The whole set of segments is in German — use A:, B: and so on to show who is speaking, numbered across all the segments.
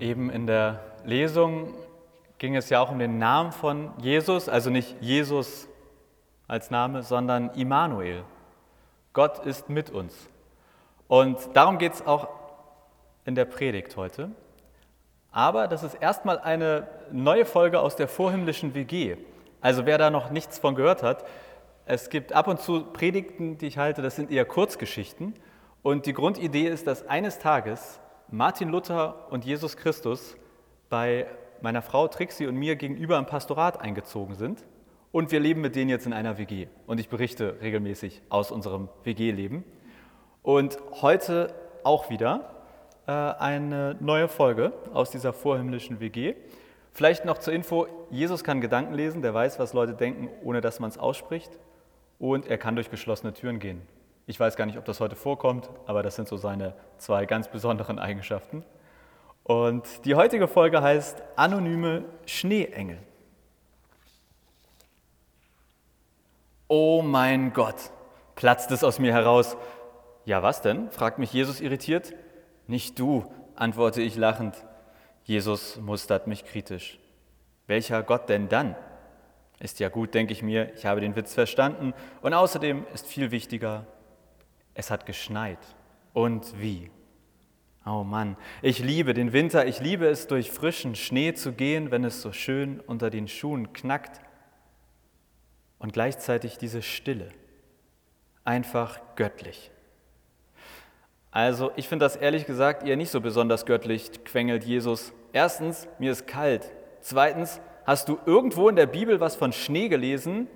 A: Eben in der Lesung ging es ja auch um den Namen von Jesus, also nicht Jesus als Name, sondern Immanuel. Gott ist mit uns. Und darum geht es auch in der Predigt heute. Aber das ist erstmal eine neue Folge aus der vorhimmlischen WG. Also wer da noch nichts von gehört hat, es gibt ab und zu Predigten, die ich halte, das sind eher Kurzgeschichten. Und die Grundidee ist, dass eines Tages Martin Luther und Jesus Christus bei meiner Frau Trixie und mir gegenüber im Pastorat eingezogen sind. Und wir leben mit denen jetzt in einer WG. Und ich berichte regelmäßig aus unserem WG-Leben. Und heute auch wieder äh, eine neue Folge aus dieser vorhimmlischen WG. Vielleicht noch zur Info, Jesus kann Gedanken lesen, der weiß, was Leute denken, ohne dass man es ausspricht. Und er kann durch geschlossene Türen gehen. Ich weiß gar nicht, ob das heute vorkommt, aber das sind so seine zwei ganz besonderen Eigenschaften. Und die heutige Folge heißt Anonyme Schneeengel. Oh mein Gott, platzt es aus mir heraus. Ja, was denn? fragt mich Jesus irritiert. Nicht du, antworte ich lachend. Jesus mustert mich kritisch. Welcher Gott denn dann? Ist ja gut, denke ich mir, ich habe den Witz verstanden. Und außerdem ist viel wichtiger, es hat geschneit. Und wie? Oh Mann, ich liebe den Winter, ich liebe es, durch frischen Schnee zu gehen, wenn es so schön unter den Schuhen knackt. Und gleichzeitig diese Stille, einfach göttlich. Also ich finde das ehrlich gesagt eher nicht so besonders göttlich, quengelt Jesus. Erstens, mir ist kalt. Zweitens, hast du irgendwo in der Bibel was von Schnee gelesen?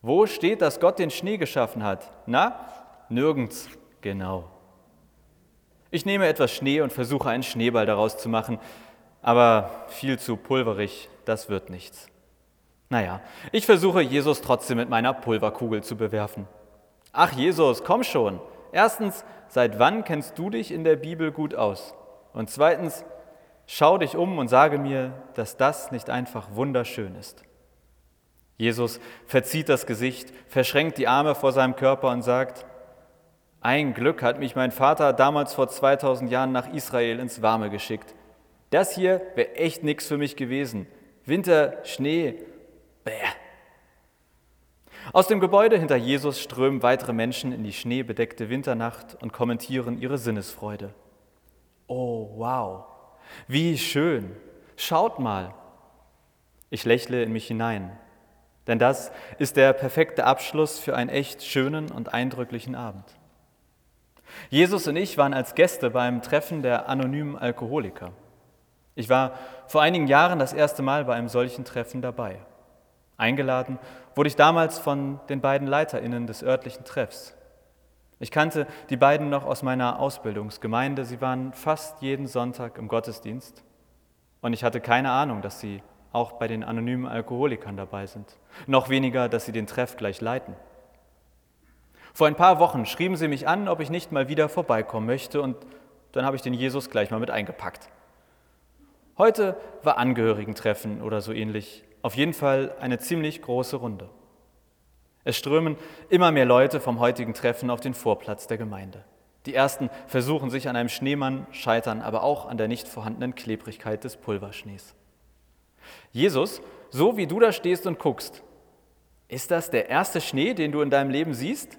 A: Wo steht, dass Gott den Schnee geschaffen hat? Na, nirgends. Genau. Ich nehme etwas Schnee und versuche einen Schneeball daraus zu machen, aber viel zu pulverig, das wird nichts. Naja, ich versuche Jesus trotzdem mit meiner Pulverkugel zu bewerfen. Ach Jesus, komm schon. Erstens, seit wann kennst du dich in der Bibel gut aus? Und zweitens, schau dich um und sage mir, dass das nicht einfach wunderschön ist. Jesus verzieht das Gesicht, verschränkt die Arme vor seinem Körper und sagt, ein Glück hat mich mein Vater damals vor 2000 Jahren nach Israel ins Warme geschickt. Das hier wäre echt nichts für mich gewesen. Winter, Schnee, bäh. Aus dem Gebäude hinter Jesus strömen weitere Menschen in die schneebedeckte Winternacht und kommentieren ihre Sinnesfreude. Oh, wow, wie schön. Schaut mal. Ich lächle in mich hinein, denn das ist der perfekte Abschluss für einen echt schönen und eindrücklichen Abend. Jesus und ich waren als Gäste beim Treffen der anonymen Alkoholiker. Ich war vor einigen Jahren das erste Mal bei einem solchen Treffen dabei. Eingeladen wurde ich damals von den beiden Leiterinnen des örtlichen Treffs. Ich kannte die beiden noch aus meiner Ausbildungsgemeinde. Sie waren fast jeden Sonntag im Gottesdienst. Und ich hatte keine Ahnung, dass sie auch bei den anonymen Alkoholikern dabei sind. Noch weniger, dass sie den Treff gleich leiten. Vor ein paar Wochen schrieben sie mich an, ob ich nicht mal wieder vorbeikommen möchte. Und dann habe ich den Jesus gleich mal mit eingepackt. Heute war Angehörigentreffen oder so ähnlich. Auf jeden Fall eine ziemlich große Runde. Es strömen immer mehr Leute vom heutigen Treffen auf den Vorplatz der Gemeinde. Die ersten versuchen sich an einem Schneemann, scheitern aber auch an der nicht vorhandenen Klebrigkeit des Pulverschnees. Jesus, so wie du da stehst und guckst, ist das der erste Schnee, den du in deinem Leben siehst?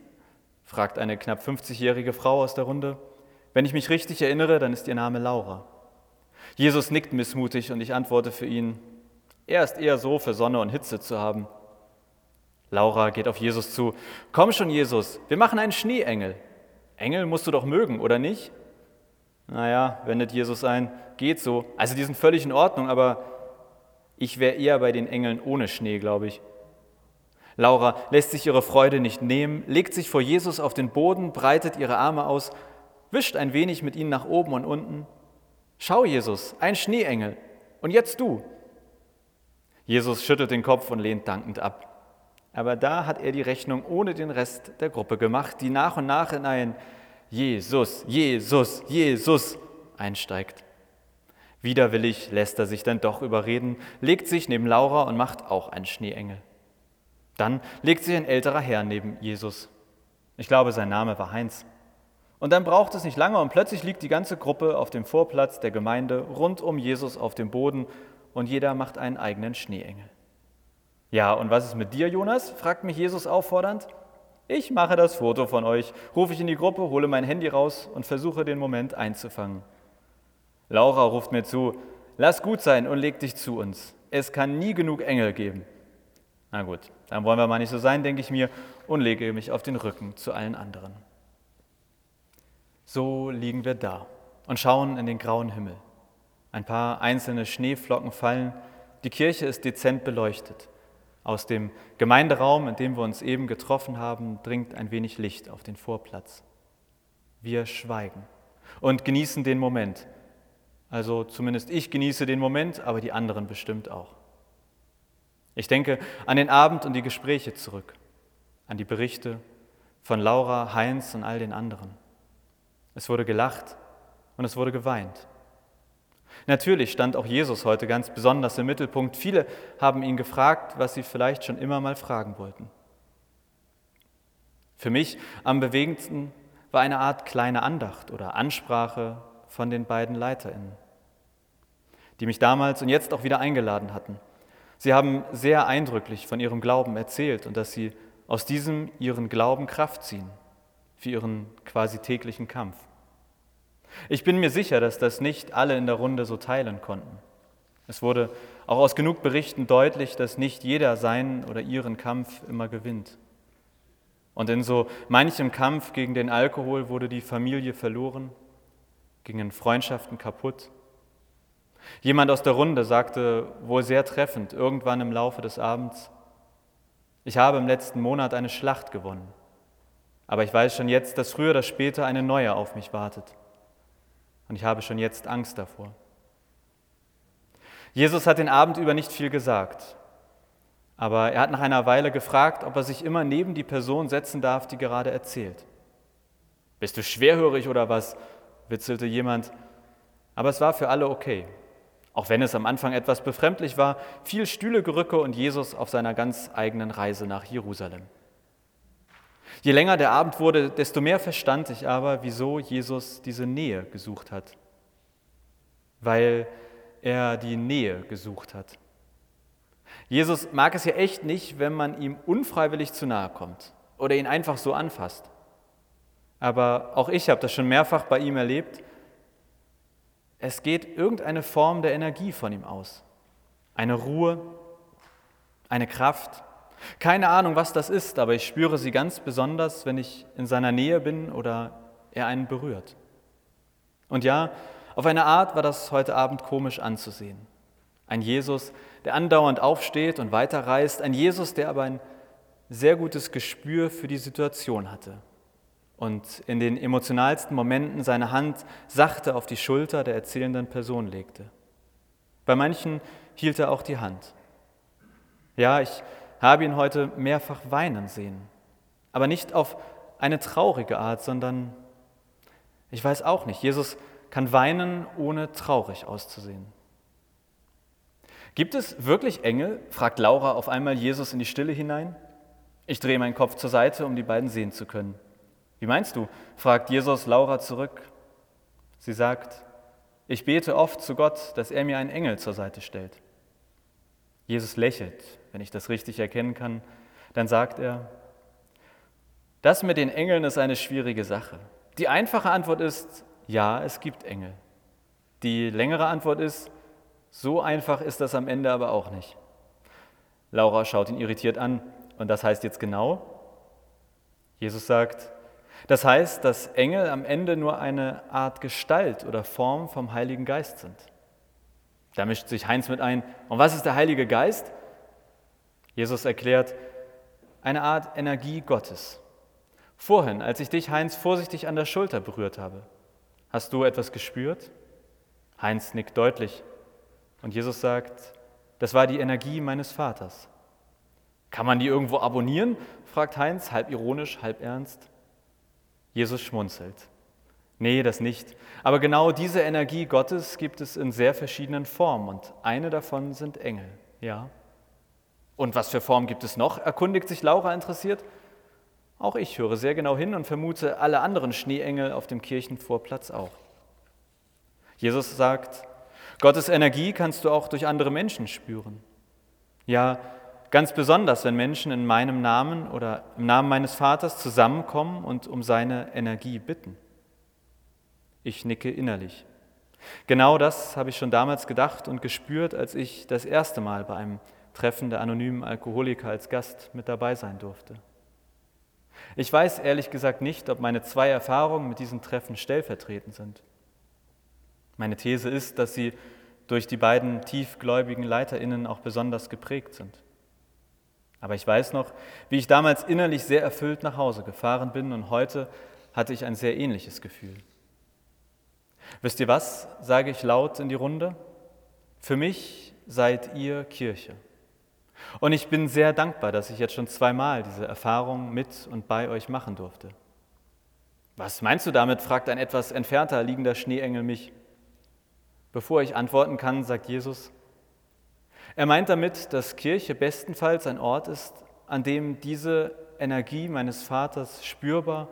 A: Fragt eine knapp 50-jährige Frau aus der Runde. Wenn ich mich richtig erinnere, dann ist ihr Name Laura. Jesus nickt missmutig und ich antworte für ihn, er ist eher so für Sonne und Hitze zu haben. Laura geht auf Jesus zu. Komm schon, Jesus, wir machen einen Schneeengel. Engel musst du doch mögen, oder nicht? Naja, wendet Jesus ein, geht so. Also die sind völlig in Ordnung, aber ich wäre eher bei den Engeln ohne Schnee, glaube ich. Laura lässt sich ihre Freude nicht nehmen, legt sich vor Jesus auf den Boden, breitet ihre Arme aus, wischt ein wenig mit ihnen nach oben und unten. Schau, Jesus, ein Schneeengel. Und jetzt du. Jesus schüttelt den Kopf und lehnt dankend ab. Aber da hat er die Rechnung ohne den Rest der Gruppe gemacht, die nach und nach in ein Jesus, Jesus, Jesus einsteigt. Widerwillig lässt er sich dann doch überreden, legt sich neben Laura und macht auch einen Schneeengel. Dann legt sich ein älterer Herr neben Jesus. Ich glaube, sein Name war Heinz. Und dann braucht es nicht lange und plötzlich liegt die ganze Gruppe auf dem Vorplatz der Gemeinde rund um Jesus auf dem Boden und jeder macht einen eigenen Schneeengel. Ja, und was ist mit dir, Jonas? fragt mich Jesus auffordernd. Ich mache das Foto von euch, rufe ich in die Gruppe, hole mein Handy raus und versuche den Moment einzufangen. Laura ruft mir zu, lass gut sein und leg dich zu uns. Es kann nie genug Engel geben. Na gut, dann wollen wir mal nicht so sein, denke ich mir, und lege mich auf den Rücken zu allen anderen. So liegen wir da und schauen in den grauen Himmel. Ein paar einzelne Schneeflocken fallen, die Kirche ist dezent beleuchtet. Aus dem Gemeinderaum, in dem wir uns eben getroffen haben, dringt ein wenig Licht auf den Vorplatz. Wir schweigen und genießen den Moment. Also zumindest ich genieße den Moment, aber die anderen bestimmt auch. Ich denke an den Abend und die Gespräche zurück, an die Berichte von Laura, Heinz und all den anderen. Es wurde gelacht und es wurde geweint. Natürlich stand auch Jesus heute ganz besonders im Mittelpunkt. Viele haben ihn gefragt, was sie vielleicht schon immer mal fragen wollten. Für mich am bewegendsten war eine Art kleine Andacht oder Ansprache von den beiden Leiterinnen, die mich damals und jetzt auch wieder eingeladen hatten. Sie haben sehr eindrücklich von ihrem Glauben erzählt und dass sie aus diesem ihren Glauben Kraft ziehen für ihren quasi täglichen Kampf. Ich bin mir sicher, dass das nicht alle in der Runde so teilen konnten. Es wurde auch aus genug Berichten deutlich, dass nicht jeder seinen oder ihren Kampf immer gewinnt. Und in so manchem Kampf gegen den Alkohol wurde die Familie verloren, gingen Freundschaften kaputt. Jemand aus der Runde sagte wohl sehr treffend irgendwann im Laufe des Abends, ich habe im letzten Monat eine Schlacht gewonnen, aber ich weiß schon jetzt, dass früher oder später eine neue auf mich wartet. Und ich habe schon jetzt Angst davor. Jesus hat den Abend über nicht viel gesagt, aber er hat nach einer Weile gefragt, ob er sich immer neben die Person setzen darf, die gerade erzählt. Bist du schwerhörig oder was? witzelte jemand. Aber es war für alle okay. Auch wenn es am Anfang etwas befremdlich war, viel Stühlegerücke und Jesus auf seiner ganz eigenen Reise nach Jerusalem. Je länger der Abend wurde, desto mehr verstand ich aber, wieso Jesus diese Nähe gesucht hat. Weil er die Nähe gesucht hat. Jesus mag es ja echt nicht, wenn man ihm unfreiwillig zu nahe kommt oder ihn einfach so anfasst. Aber auch ich habe das schon mehrfach bei ihm erlebt. Es geht irgendeine Form der Energie von ihm aus. Eine Ruhe, eine Kraft, keine Ahnung, was das ist, aber ich spüre sie ganz besonders, wenn ich in seiner Nähe bin oder er einen berührt. Und ja, auf eine Art war das heute Abend komisch anzusehen. Ein Jesus, der andauernd aufsteht und weiterreist, ein Jesus, der aber ein sehr gutes Gespür für die Situation hatte und in den emotionalsten Momenten seine Hand sachte auf die Schulter der erzählenden Person legte. Bei manchen hielt er auch die Hand. Ja, ich habe ihn heute mehrfach weinen sehen. Aber nicht auf eine traurige Art, sondern ich weiß auch nicht, Jesus kann weinen, ohne traurig auszusehen. Gibt es wirklich Engel? fragt Laura auf einmal Jesus in die Stille hinein. Ich drehe meinen Kopf zur Seite, um die beiden sehen zu können. Wie meinst du? fragt Jesus Laura zurück. Sie sagt, ich bete oft zu Gott, dass er mir einen Engel zur Seite stellt. Jesus lächelt wenn ich das richtig erkennen kann, dann sagt er, das mit den Engeln ist eine schwierige Sache. Die einfache Antwort ist, ja, es gibt Engel. Die längere Antwort ist, so einfach ist das am Ende aber auch nicht. Laura schaut ihn irritiert an. Und das heißt jetzt genau? Jesus sagt, das heißt, dass Engel am Ende nur eine Art Gestalt oder Form vom Heiligen Geist sind. Da mischt sich Heinz mit ein. Und was ist der Heilige Geist? Jesus erklärt, eine Art Energie Gottes. Vorhin, als ich dich, Heinz, vorsichtig an der Schulter berührt habe, hast du etwas gespürt? Heinz nickt deutlich und Jesus sagt, das war die Energie meines Vaters. Kann man die irgendwo abonnieren? fragt Heinz, halb ironisch, halb ernst. Jesus schmunzelt. Nee, das nicht. Aber genau diese Energie Gottes gibt es in sehr verschiedenen Formen und eine davon sind Engel, ja. Und was für Formen gibt es noch? erkundigt sich Laura interessiert. Auch ich höre sehr genau hin und vermute alle anderen Schneeengel auf dem Kirchenvorplatz auch. Jesus sagt, Gottes Energie kannst du auch durch andere Menschen spüren. Ja, ganz besonders, wenn Menschen in meinem Namen oder im Namen meines Vaters zusammenkommen und um seine Energie bitten. Ich nicke innerlich. Genau das habe ich schon damals gedacht und gespürt, als ich das erste Mal bei einem Treffen der anonymen Alkoholiker als Gast mit dabei sein durfte. Ich weiß ehrlich gesagt nicht, ob meine zwei Erfahrungen mit diesen Treffen stellvertretend sind. Meine These ist, dass sie durch die beiden tiefgläubigen Leiterinnen auch besonders geprägt sind. Aber ich weiß noch, wie ich damals innerlich sehr erfüllt nach Hause gefahren bin und heute hatte ich ein sehr ähnliches Gefühl. Wisst ihr was, sage ich laut in die Runde? Für mich seid ihr Kirche. Und ich bin sehr dankbar, dass ich jetzt schon zweimal diese Erfahrung mit und bei euch machen durfte. Was meinst du damit? fragt ein etwas entfernter liegender Schneeengel mich. Bevor ich antworten kann, sagt Jesus, er meint damit, dass Kirche bestenfalls ein Ort ist, an dem diese Energie meines Vaters spürbar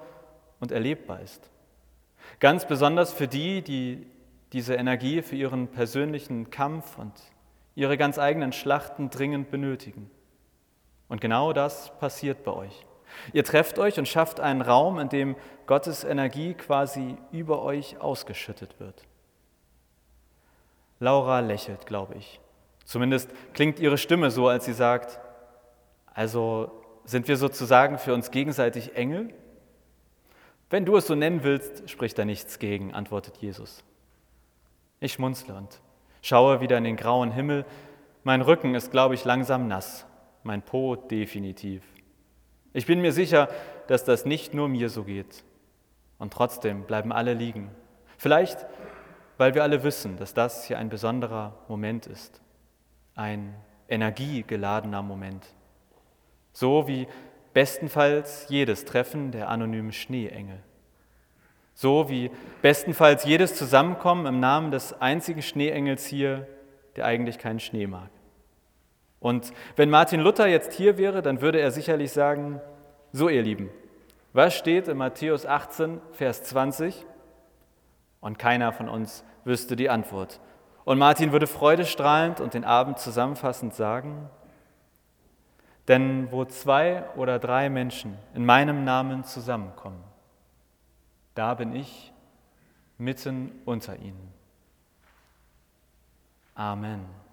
A: und erlebbar ist. Ganz besonders für die, die diese Energie für ihren persönlichen Kampf und ihre ganz eigenen Schlachten dringend benötigen. Und genau das passiert bei euch. Ihr trefft euch und schafft einen Raum, in dem Gottes Energie quasi über euch ausgeschüttet wird. Laura lächelt, glaube ich. Zumindest klingt ihre Stimme so, als sie sagt, also sind wir sozusagen für uns gegenseitig Engel? Wenn du es so nennen willst, spricht da nichts gegen, antwortet Jesus. Ich schmunzle und Schaue wieder in den grauen Himmel. Mein Rücken ist, glaube ich, langsam nass, mein Po definitiv. Ich bin mir sicher, dass das nicht nur mir so geht. Und trotzdem bleiben alle liegen. Vielleicht, weil wir alle wissen, dass das hier ein besonderer Moment ist. Ein energiegeladener Moment. So wie bestenfalls jedes Treffen der anonymen Schneeengel. So wie bestenfalls jedes Zusammenkommen im Namen des einzigen Schneeengels hier, der eigentlich keinen Schnee mag. Und wenn Martin Luther jetzt hier wäre, dann würde er sicherlich sagen, so ihr Lieben, was steht in Matthäus 18, Vers 20? Und keiner von uns wüsste die Antwort. Und Martin würde freudestrahlend und den Abend zusammenfassend sagen, denn wo zwei oder drei Menschen in meinem Namen zusammenkommen, da bin ich mitten unter ihnen. Amen.